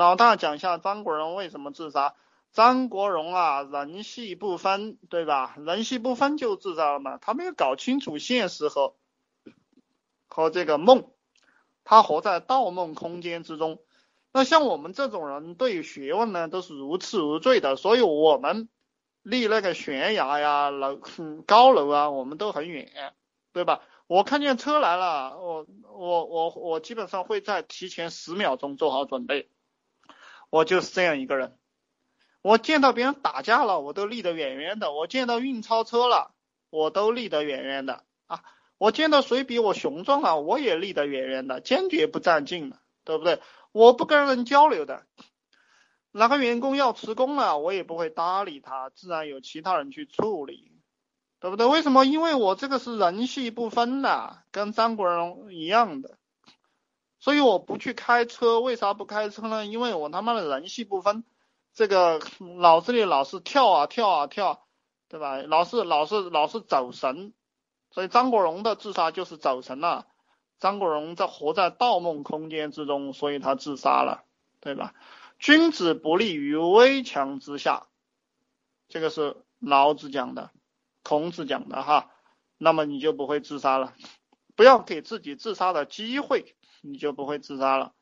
老大讲一下张国荣为什么自杀。张国荣啊，人戏不分，对吧？人戏不分就自杀了嘛。他没有搞清楚现实和和这个梦，他活在盗梦空间之中。那像我们这种人对学问呢都是如痴如醉的，所以我们离那个悬崖呀、楼高楼啊，我们都很远，对吧？我看见车来了，我我我我基本上会在提前十秒钟做好准备。我就是这样一个人。我见到别人打架了，我都离得远远的；我见到运钞车了，我都离得远远的啊！我见到谁比我雄壮了，我也离得远远的，坚决不站近的，对不对？我不跟人交流的。哪个员工要辞工了，我也不会搭理他，自然有其他人去处理，对不对？为什么？因为我这个是人戏不分的，跟张国荣一样的，所以我不去开车。为啥不开车呢？因为我他妈的人戏不分。这个脑子里老是跳啊跳啊跳，对吧？老是老是老是走神，所以张国荣的自杀就是走神了。张国荣在活在盗梦空间之中，所以他自杀了，对吧？君子不立于危墙之下，这个是老子讲的，孔子讲的哈。那么你就不会自杀了，不要给自己自杀的机会，你就不会自杀了。